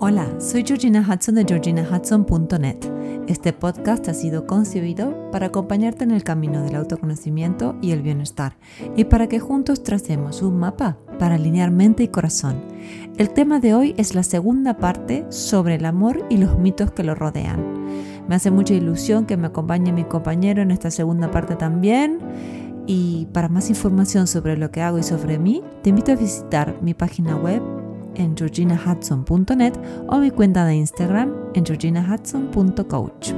Hola, soy Georgina Hudson de georginahudson.net. Este podcast ha sido concebido para acompañarte en el camino del autoconocimiento y el bienestar y para que juntos tracemos un mapa para alinear mente y corazón. El tema de hoy es la segunda parte sobre el amor y los mitos que lo rodean. Me hace mucha ilusión que me acompañe mi compañero en esta segunda parte también. Y para más información sobre lo que hago y sobre mí, te invito a visitar mi página web en georginahudson.net o mi cuenta de Instagram en georginahudson.coach.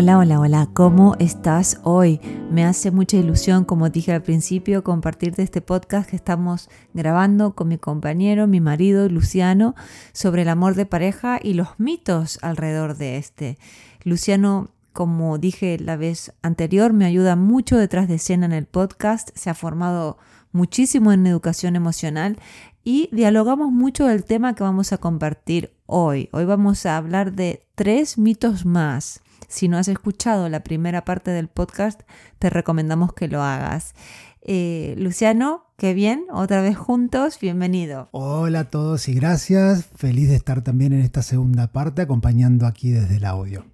Hola, hola, hola, ¿cómo estás hoy? Me hace mucha ilusión, como dije al principio, compartirte este podcast que estamos grabando con mi compañero, mi marido, Luciano, sobre el amor de pareja y los mitos alrededor de este. Luciano como dije la vez anterior, me ayuda mucho detrás de escena en el podcast, se ha formado muchísimo en educación emocional y dialogamos mucho del tema que vamos a compartir hoy. Hoy vamos a hablar de tres mitos más. Si no has escuchado la primera parte del podcast, te recomendamos que lo hagas. Eh, Luciano, qué bien, otra vez juntos, bienvenido. Hola a todos y gracias. Feliz de estar también en esta segunda parte acompañando aquí desde el audio.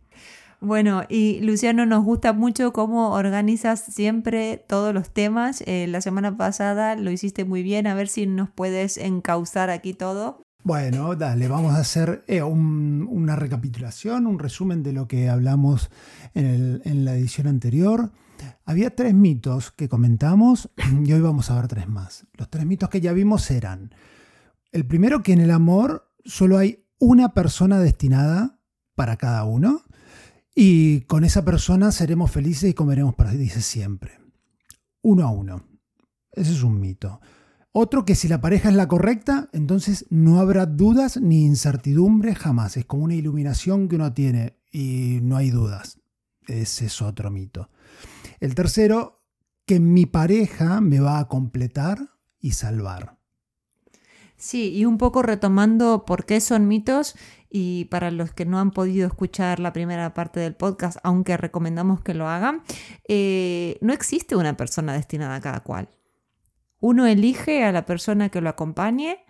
Bueno, y Luciano, nos gusta mucho cómo organizas siempre todos los temas. Eh, la semana pasada lo hiciste muy bien, a ver si nos puedes encauzar aquí todo. Bueno, dale, vamos a hacer eh, una recapitulación, un resumen de lo que hablamos en, en la edición anterior. Había tres mitos que comentamos y hoy vamos a ver tres más. Los tres mitos que ya vimos eran, el primero que en el amor solo hay una persona destinada para cada uno. Y con esa persona seremos felices y comeremos dice siempre. Uno a uno. Ese es un mito. Otro que si la pareja es la correcta, entonces no habrá dudas ni incertidumbre jamás. Es como una iluminación que uno tiene y no hay dudas. Ese es otro mito. El tercero, que mi pareja me va a completar y salvar. Sí, y un poco retomando por qué son mitos y para los que no han podido escuchar la primera parte del podcast, aunque recomendamos que lo hagan, eh, no existe una persona destinada a cada cual. Uno elige a la persona que lo acompañe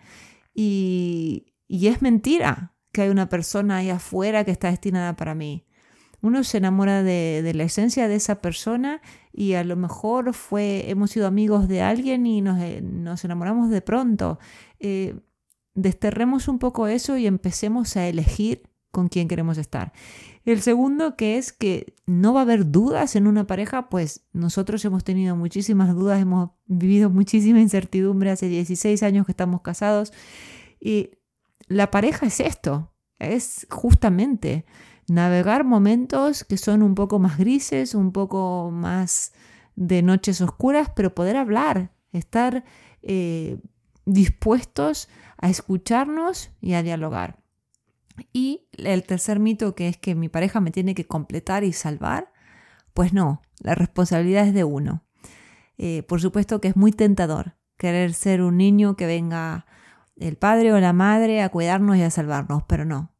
y, y es mentira que hay una persona ahí afuera que está destinada para mí uno se enamora de, la esencia de esa persona y a lo mejor fue, hemos sido amigos de alguien y nos, eh, enamoramos de pronto. Eh, desterremos un poco eso y empecemos a elegir con quién queremos estar. El segundo, que es que no va a haber dudas en una pareja, pues nosotros hemos tenido muchísimas dudas, hemos vivido muchísima incertidumbre hace 16 años que estamos casados y la pareja es esto, es justamente navegar momentos que son un poco más grises, un poco más de noches oscuras, pero poder hablar, estar eh, dispuestos a escucharnos y a dialogar. Y el tercer mito que es que mi pareja me tiene que completar y salvar, pues no, la responsabilidad es de uno. Eh, por supuesto que es muy tentador querer ser un niño que venga el padre o la madre a cuidarnos y a salvarnos, pero no,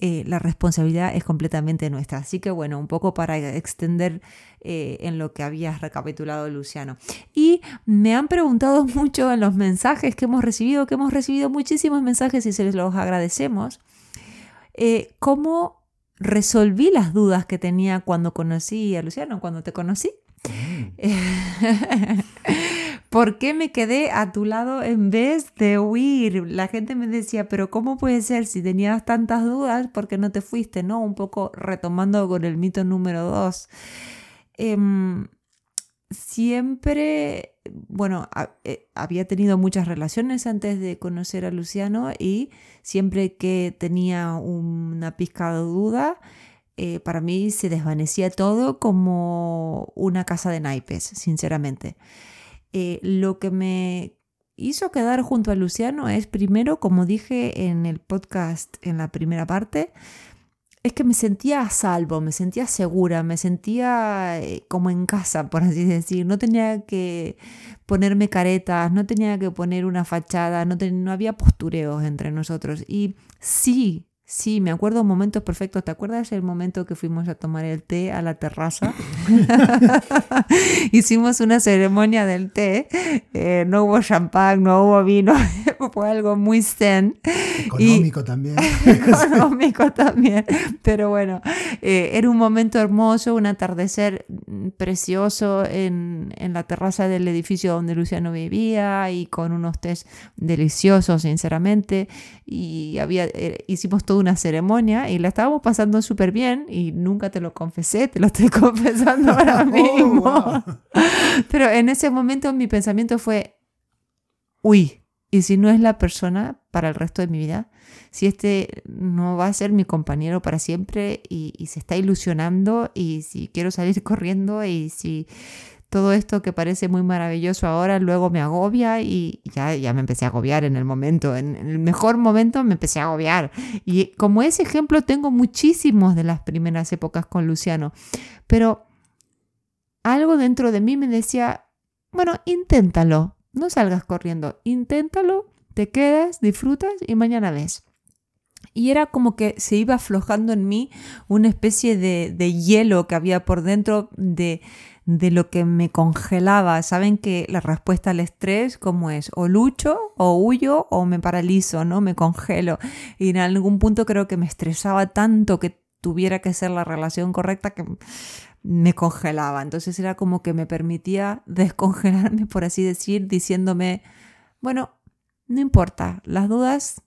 eh, la responsabilidad es completamente nuestra. Así que bueno, un poco para extender eh, en lo que habías recapitulado Luciano. Y me han preguntado mucho en los mensajes que hemos recibido, que hemos recibido muchísimos mensajes y se los agradecemos, eh, cómo resolví las dudas que tenía cuando conocí a Luciano, cuando te conocí. ¿Por qué me quedé a tu lado en vez de huir? La gente me decía, pero ¿cómo puede ser si tenías tantas dudas? ¿Por qué no te fuiste? ¿No? Un poco retomando con el mito número dos. Em, siempre, bueno, eh, había tenido muchas relaciones antes de conocer a Luciano y siempre que tenía una pizca de duda, eh, para mí se desvanecía todo como una casa de naipes, sinceramente. Eh, lo que me hizo quedar junto a Luciano es primero, como dije en el podcast en la primera parte, es que me sentía a salvo, me sentía segura, me sentía eh, como en casa, por así decir. No tenía que ponerme caretas, no tenía que poner una fachada, no, no había postureos entre nosotros. Y sí, Sí, me acuerdo momentos perfectos. ¿Te acuerdas el momento que fuimos a tomar el té a la terraza? Hicimos una ceremonia del té. Eh, no hubo champán, no hubo vino. Fue algo muy zen. Económico también. Económico también. Pero bueno, eh, era un momento hermoso, un atardecer precioso en, en la terraza del edificio donde Luciano vivía y con unos tés deliciosos, sinceramente. Y había, eh, hicimos todo una ceremonia y la estábamos pasando súper bien y nunca te lo confesé, te lo estoy confesando ahora oh, mismo. Pero en ese momento mi pensamiento fue, uy, ¿y si no es la persona para el resto de mi vida? Si este no va a ser mi compañero para siempre y, y se está ilusionando y si quiero salir corriendo y si todo esto que parece muy maravilloso ahora luego me agobia y ya, ya me empecé a agobiar en el momento, en, el mejor momento me empecé a agobiar. Y como ese ejemplo tengo muchísimos de las primeras épocas con Luciano, pero algo dentro de mí me decía, bueno, inténtalo, no salgas corriendo, inténtalo, te quedas, disfrutas y mañana ves. Y era como que se iba aflojando en mí una especie de, de hielo que había por dentro de, de lo que me congelaba. Saben que la respuesta al estrés, ¿cómo es? O lucho, o huyo, o me paralizo, ¿no? Me congelo. Y en algún punto creo que me estresaba tanto que tuviera que ser la relación correcta que me congelaba. Entonces era como que me permitía descongelarme, por así decir, diciéndome, bueno, no importa, las dudas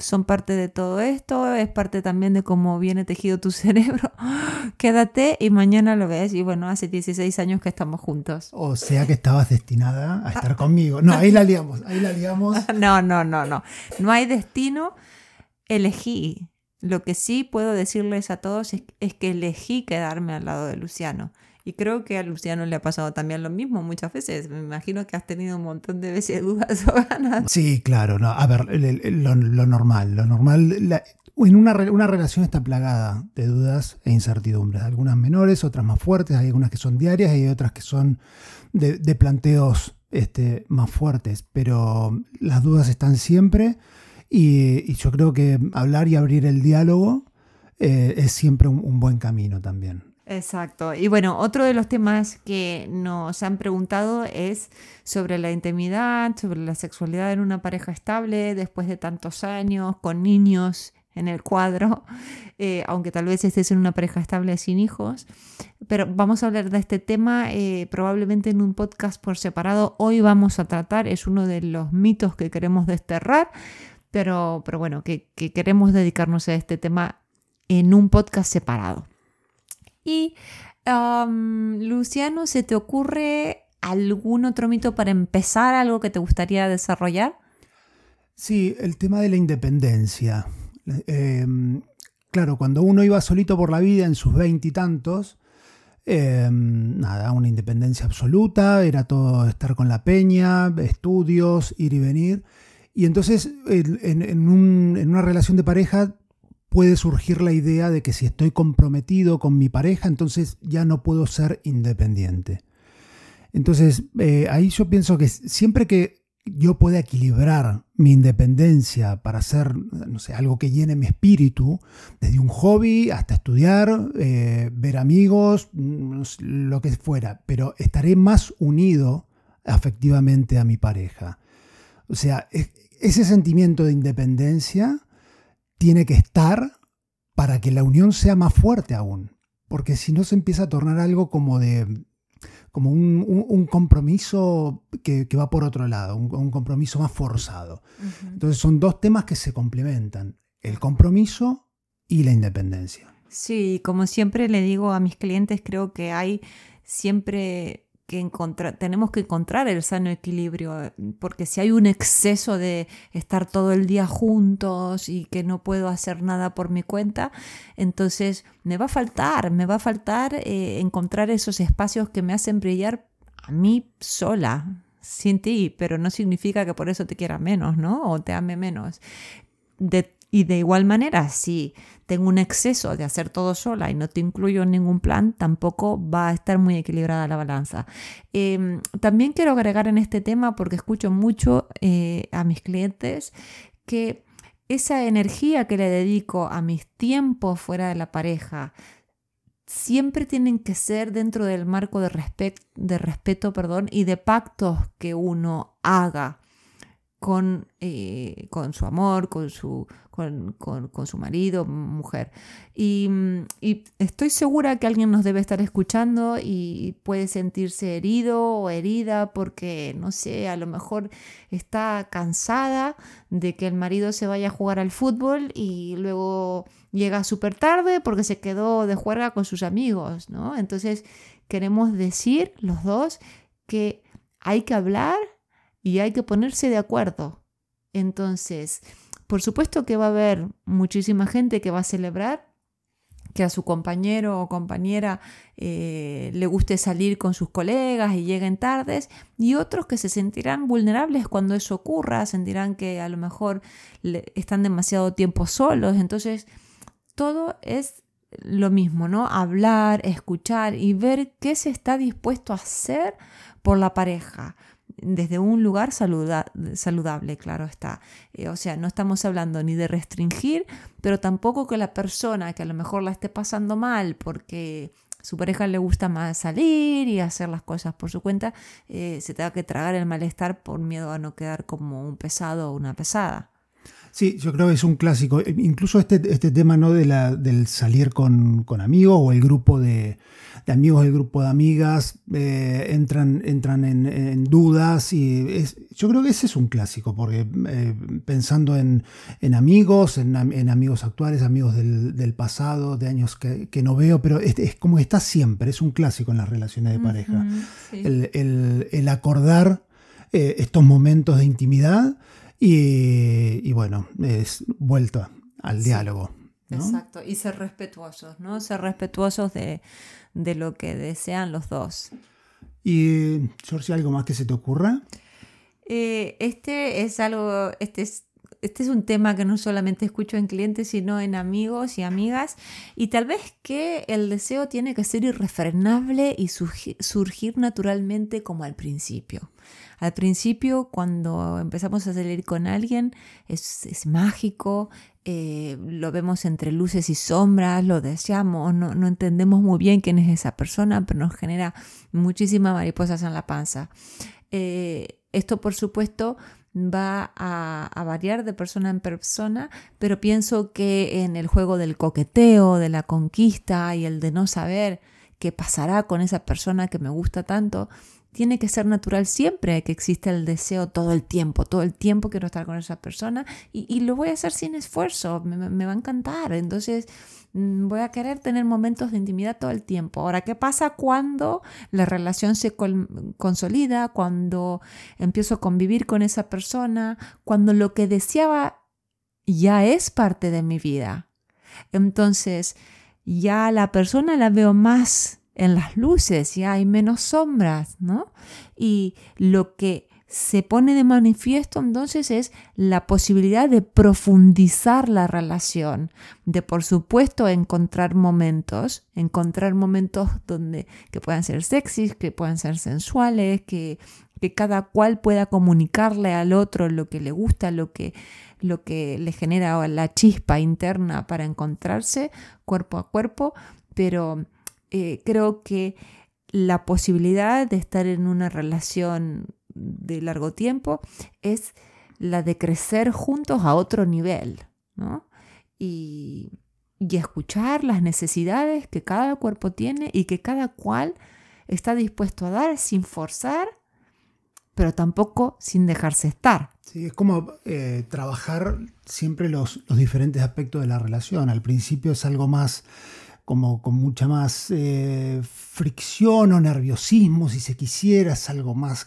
son parte de todo esto, es parte también de cómo viene tejido tu cerebro. Quédate y mañana lo ves. Y bueno, hace 16 años que estamos juntos. O sea que estabas destinada a estar conmigo. No, ahí la liamos, ahí la liamos. No, no, no, no. No hay destino, elegí. Lo que sí puedo decirles a todos es que elegí quedarme al lado de Luciano. Y creo que a Luciano le ha pasado también lo mismo muchas veces. Me imagino que has tenido un montón de veces dudas o ganas. Sí, claro. No. A ver, lo, normal. Lo normal. en una, una, relación está plagada de dudas e incertidumbres. Algunas menores, otras más fuertes. Hay algunas que son diarias y hay otras que son de, planteos este, más fuertes. Pero las dudas están siempre. Y, yo creo que hablar y abrir el diálogo eh, es siempre un buen camino también. Exacto. Y bueno, otro de los temas que nos han preguntado es sobre la intimidad, sobre la sexualidad en una pareja estable después de tantos años, con niños en el cuadro, eh, aunque tal vez estés en una pareja estable sin hijos. Pero vamos a hablar de este tema eh, probablemente en un podcast por separado. Hoy vamos a tratar, es uno de los mitos que queremos desterrar, pero, pero bueno, que queremos dedicarnos a este tema en un podcast separado. Y Luciano, ¿se te ocurre algún otro mito para empezar, algo que te gustaría desarrollar? Sí, el tema de la independencia. Em, claro, cuando uno iba solito por la vida en sus veintitantos, em, nada, una independencia absoluta, era todo estar con la peña, estudios, ir y venir. Y entonces en una relación de pareja puede surgir la idea de que si estoy comprometido con mi pareja, entonces ya no puedo ser independiente. Entonces, eh, ahí yo pienso que siempre que yo pueda equilibrar mi independencia para hacer, no sé, algo que llene mi espíritu, desde un hobby hasta estudiar, eh, ver amigos, lo que fuera, pero estaré más unido afectivamente a mi pareja. O sea, ese sentimiento de independencia tiene que estar para que la unión sea más fuerte aún. Porque si no se empieza a tornar algo como de como un, compromiso que, va por otro lado, un, compromiso más forzado. Entonces son dos temas que se complementan, el compromiso y la independencia. Sí, como siempre le digo a mis clientes, creo que hay siempre encontrar, tenemos que encontrar el sano equilibrio, porque si hay un exceso de estar todo el día juntos y que no puedo hacer nada por mi cuenta, entonces me va a faltar, me va a faltar eh, encontrar esos espacios que me hacen brillar a mí sola, sin ti, pero no significa que por eso te quiera menos, ¿no? O te ame menos. De y de igual manera, si tengo un exceso de hacer todo sola y no te incluyo en ningún plan, tampoco va a estar muy equilibrada la balanza. Em, también quiero agregar en este tema, porque escucho mucho eh, a mis clientes, que esa energía que le dedico a mis tiempos fuera de la pareja, siempre tienen que ser dentro del marco de, de respeto perdón, y de pactos que uno haga con, eh, con su amor, con su, con, su marido, mujer. Y, y, estoy segura que alguien nos debe estar escuchando y puede sentirse herido o herida porque, no sé, a lo mejor está cansada de que el marido se vaya a jugar al fútbol y luego llega súper tarde porque se quedó de juerga con sus amigos, ¿no? Entonces queremos decir los dos que hay que hablar y hay que ponerse de acuerdo. Entonces, por supuesto que va a haber muchísima gente que va a celebrar que a su compañero o compañera eh, le guste salir con sus colegas y lleguen tardes, y otros que se sentirán vulnerables cuando eso ocurra, sentirán que a lo mejor están demasiado tiempo solos. Entonces, todo es lo mismo, ¿no? Hablar, escuchar y ver qué se está dispuesto a hacer por la pareja desde un lugar saludable, claro está. Eh, o sea, no estamos hablando ni de restringir, pero tampoco que la persona que a lo mejor la esté pasando mal porque su pareja le gusta más salir y hacer las cosas por su cuenta, eh, se tenga que tragar el malestar por miedo a no quedar como un pesado o una pesada. Sí, yo creo que es un clásico. Incluso este, este tema ¿no? de la, del salir con, con amigos o el grupo de, de amigos, el grupo de amigas, eh, entran, entran en, dudas. y Yo creo que ese es un clásico, porque eh, pensando en, amigos, en, amigos actuales, amigos del, pasado, de años que, no veo, pero es, es, como está siempre, es un clásico en las relaciones de pareja. el, acordar eh, estos momentos de intimidad y, bueno, es vuelta al diálogo. Exacto, y ser respetuosos, ¿no? Ser respetuosos de, lo que desean los dos. ¿Y, George, algo más que se te ocurra? Eh, este es algo, este es, este es un tema que no solamente escucho en clientes, sino en amigos y amigas, y tal vez que el deseo tiene que ser irrefrenable y surgir naturalmente como al principio. Al principio, cuando empezamos a salir con alguien, es, mágico, eh, lo vemos entre luces y sombras, lo deseamos, no, entendemos muy bien quién es esa persona, pero nos genera muchísimas mariposas en la panza. Eh, esto, por supuesto, va a, variar de persona en persona, pero pienso que en el juego del coqueteo, de la conquista y el de no saber qué pasará con esa persona que me gusta tanto, tiene que ser natural siempre que existe el deseo todo el tiempo, todo el tiempo quiero estar con esa persona y, lo voy a hacer sin esfuerzo, me, va a encantar, entonces voy a querer tener momentos de intimidad todo el tiempo. Ahora, ¿qué pasa cuando la relación se consolida, cuando empiezo a convivir con esa persona, cuando lo que deseaba ya es parte de mi vida? Entonces, ya la persona la veo más en las luces, ya hay menos sombras, ¿no? Y lo que se pone de manifiesto entonces es la posibilidad de profundizar la relación, de por supuesto encontrar momentos, encontrar momentos donde que puedan ser sexys, que puedan ser sensuales, que, que cada cual pueda comunicarle al otro lo que le gusta, lo que, lo que le genera la chispa interna para encontrarse cuerpo a cuerpo, pero eh, creo que la posibilidad de estar en una relación de largo tiempo es la de crecer juntos a otro nivel, ¿no? Y, y escuchar las necesidades que cada cuerpo tiene y que cada cual está dispuesto a dar sin forzar, pero tampoco sin dejarse estar. Sí, es como eh, trabajar siempre los, los, diferentes aspectos de la relación. Al principio es algo más como con mucha más eh, fricción o nerviosismo, si se quisiera, es algo más,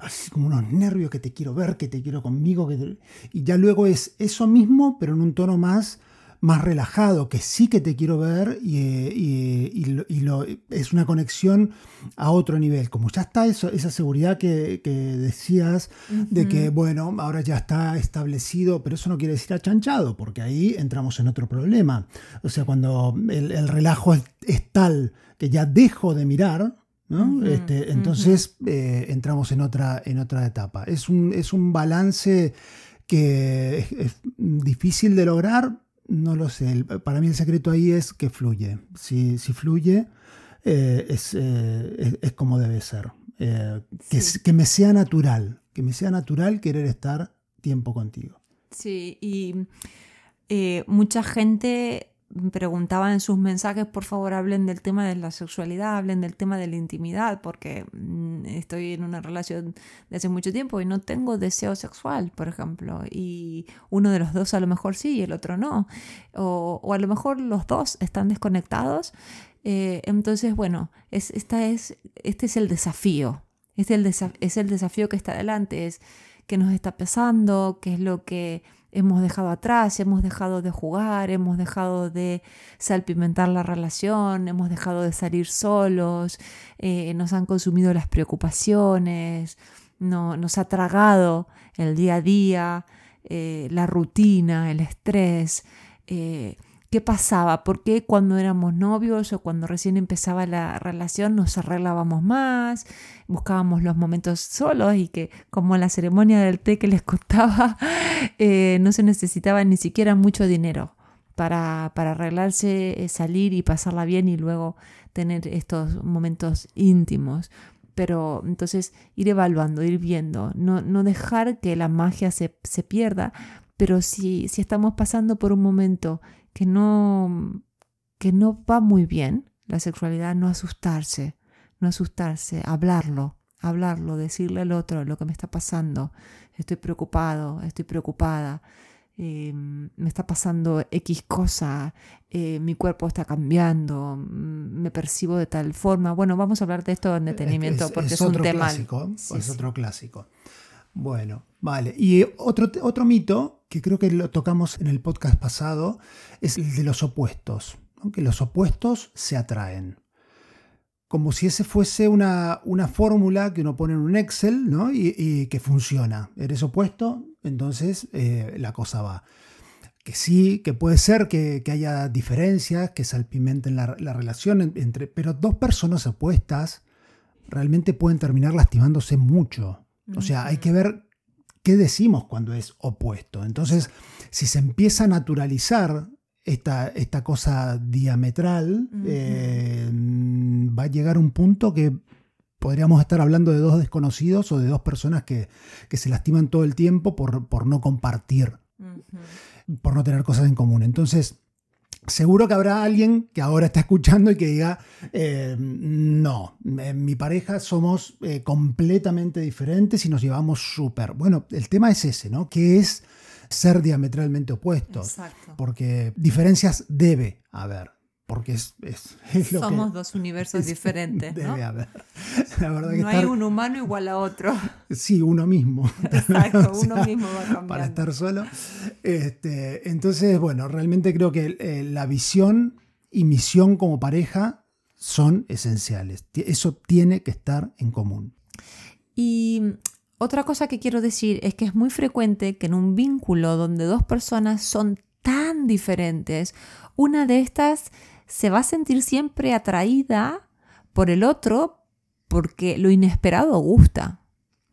así como unos nervios que te quiero ver, que te quiero conmigo, y ya luego es eso mismo, pero en un tono más más relajado, que sí que te quiero ver y, lo, es una conexión a otro nivel. Como ya está eso, esa seguridad que, decías de que, bueno, ahora ya está establecido, pero eso no quiere decir achanchado, porque ahí entramos en otro problema. O sea, cuando el, relajo es, tal que ya dejo de mirar, ¿no? este, entonces eh, entramos en otra, en otra etapa. Es un, es un balance que es, difícil de lograr, no lo sé. Para mí el secreto ahí es que fluye. Si, si fluye, eh, eh, es, como debe ser. Eh, que, que me sea natural, que me sea natural querer estar tiempo contigo. Sí, y mucha gente preguntaba en sus mensajes, por favor, hablen del tema de la sexualidad, hablen del tema de la intimidad, porque mm, estoy en una relación de hace mucho tiempo y no tengo deseo sexual, por ejemplo, y uno de los dos a lo mejor sí y el otro no, o, a lo mejor los dos están desconectados. Eh, entonces, bueno, es, esta es, este es el desafío, es el, es el desafío que está adelante, es que nos está pesando, qué es lo que hemos dejado atrás, hemos dejado de jugar, hemos dejado de salpimentar la relación, hemos dejado de salir solos, eh, nos han consumido las preocupaciones, no, nos ha tragado el día a día, eh, la rutina, el estrés. Eh, qué pasaba, por qué cuando éramos novios o cuando recién empezaba la relación nos arreglábamos más, buscábamos los momentos solos y que como la ceremonia del té que les contaba, eh, no se necesitaba ni siquiera mucho dinero para, para arreglarse, eh, salir y pasarla bien y luego tener estos momentos íntimos pero entonces ir evaluando, ir viendo, no, no dejar que la magia se, se pierda, pero si, si estamos pasando por un momento que no, que no va muy bien la sexualidad, no asustarse, no asustarse, hablarlo, hablarlo, decirle al otro lo que me está pasando, estoy preocupado, estoy preocupada, eh, me está pasando X cosa, eh, mi cuerpo está cambiando, mm, me percibo de tal forma. Bueno, vamos a hablar de esto en detenimiento porque es, un tema. Clásico, es otro clásico. Bueno, vale. Y otro, otro mito, que creo que lo tocamos en el podcast pasado, es el de los opuestos. Que los opuestos se atraen. Como si ese fuese una, una fórmula que uno pone en un Excel ¿no? y, que funciona. Eres opuesto, entonces eh, la cosa va. Que sí, que puede ser que, haya diferencias, que salpimenten la, la relación entre. Pero dos personas opuestas realmente pueden terminar lastimándose mucho. O sea, hay que ver qué decimos cuando es opuesto. Entonces, si se empieza a naturalizar esta, esta cosa diametral, eh, va a llegar un punto que podríamos estar hablando de dos desconocidos o de dos personas que, se lastiman todo el tiempo por, por no compartir, por no tener cosas en común. Entonces, Seguro que habrá alguien que ahora está escuchando y que diga, eh, no, en mi pareja somos eh, completamente diferentes y nos llevamos súper. Bueno, el tema es ese, ¿no? Que es ser diametralmente opuestos. Exacto. Porque diferencias debe haber porque es, Somos dos universos diferentes. Debe haber. no hay un humano igual a otro. Sí, uno mismo. Exacto, uno mismo va cambiando. Para estar solo. Este, entonces, bueno, realmente creo que eh, la visión y misión como pareja son esenciales. Eso tiene que estar en común. Y otra cosa que quiero decir es que es muy frecuente que en un vínculo donde dos personas son tan diferentes, una de estas se va a sentir siempre atraída por el otro porque lo inesperado gusta,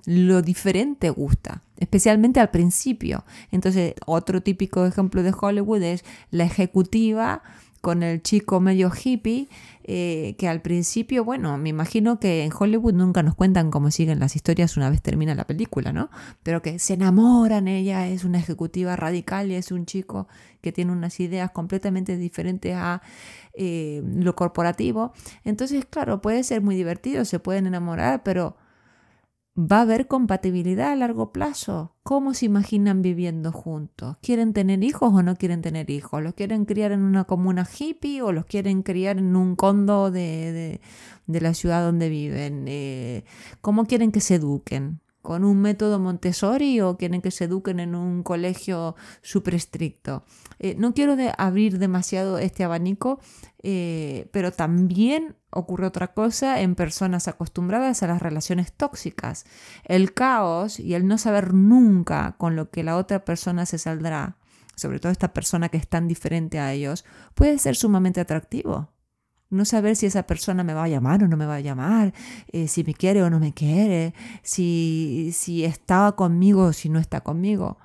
lo diferente gusta, especialmente al principio. Entonces, otro típico ejemplo de Hollywood es la ejecutiva con el chico medio hippie, eh, que al principio, bueno, me imagino que en Hollywood nunca nos cuentan cómo siguen las historias una vez termina la película, ¿no? Pero que se enamoran, ella es una ejecutiva radical y es un chico que tiene unas ideas completamente diferentes a eh, lo corporativo. Entonces, claro, puede ser muy divertido, se pueden enamorar, pero ¿Va a haber compatibilidad a largo plazo? ¿Cómo se imaginan viviendo juntos? ¿Quieren tener hijos o no quieren tener hijos? ¿Los quieren criar en una comuna hippie o los quieren criar en un condo de, la ciudad donde viven? Eh, ¿Cómo quieren que se eduquen? ¿Con un método Montessori o quieren que se eduquen en un colegio súper estricto? Eh, no quiero abrir demasiado este abanico, eh, pero también ocurre otra cosa en personas acostumbradas a las relaciones tóxicas. El caos y el no saber nunca con lo que la otra persona se saldrá, sobre todo esta persona que es tan diferente a ellos, puede ser sumamente atractivo. No saber si esa persona me va a llamar o no me va a llamar, eh, si me quiere o no me quiere, si, si está conmigo o si no está conmigo.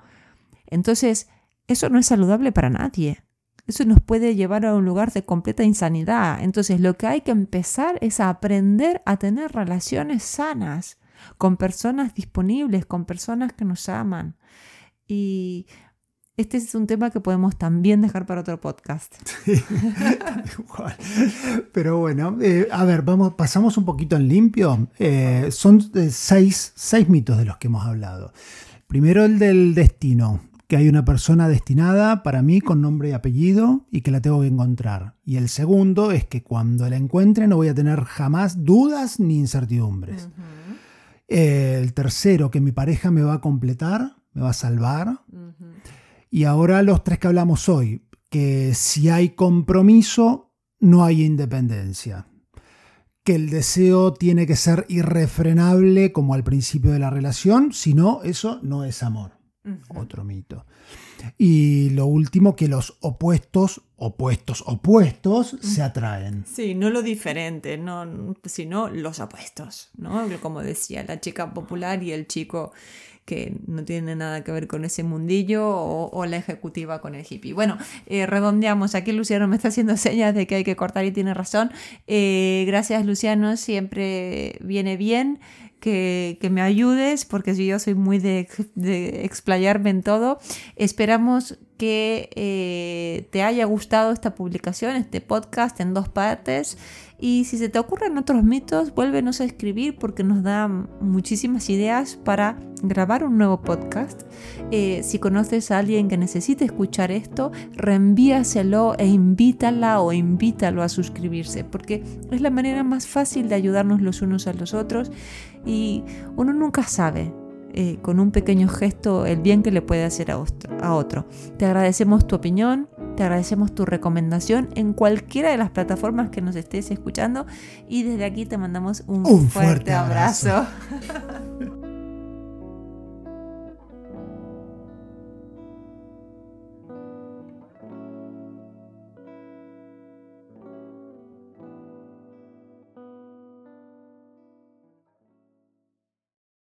Entonces, eso no es saludable para nadie. Eso nos puede llevar a un lugar de completa insanidad. Entonces, lo que hay que empezar es a aprender a tener relaciones sanas con personas disponibles, con personas que nos aman. Y este es un tema que podemos también dejar para otro podcast. Pero bueno, eh, a ver, vamos, pasamos un poquito en limpio. Eh, son eh, seis, seis mitos de los que hemos hablado. Primero el del destino, que hay una persona destinada para mí con nombre y apellido y que la tengo que encontrar. Y el segundo es que cuando la encuentre no voy a tener jamás dudas ni incertidumbres. el tercero, que mi pareja me va a completar, me va a salvar. Y ahora los tres que hablamos hoy, que si hay compromiso, no hay independencia. Que el deseo tiene que ser irrefrenable como al principio de la relación, si no, eso no es amor. Otro mito. Y lo último, que los opuestos, opuestos, opuestos, se atraen. Sí, no lo diferente, no, sino los opuestos, ¿no? Como decía la chica popular y el chico que no tiene nada que ver con ese mundillo o, la ejecutiva con el hippie. Bueno, eh, redondeamos. Aquí Luciano me está haciendo señas de que hay que cortar y tiene razón. Eh, gracias Luciano, siempre viene bien que, me ayudes porque yo soy muy de, explayarme en todo. Esperamos que eh, te haya gustado esta publicación, este podcast en dos partes. Y si se te ocurren otros mitos, vuélvenos a escribir porque nos da muchísimas ideas para grabar un nuevo podcast. Eh, si conoces a alguien que necesite escuchar esto, reenvíaselo e invítala o invítalo a suscribirse, porque es la manera más fácil de ayudarnos los unos a los otros y uno nunca sabe eh, con un pequeño gesto el bien que le puede hacer a otro. Te agradecemos tu opinión, te agradecemos tu recomendación en cualquiera de las plataformas que nos estés escuchando y desde aquí te mandamos un, fuerte, abrazo.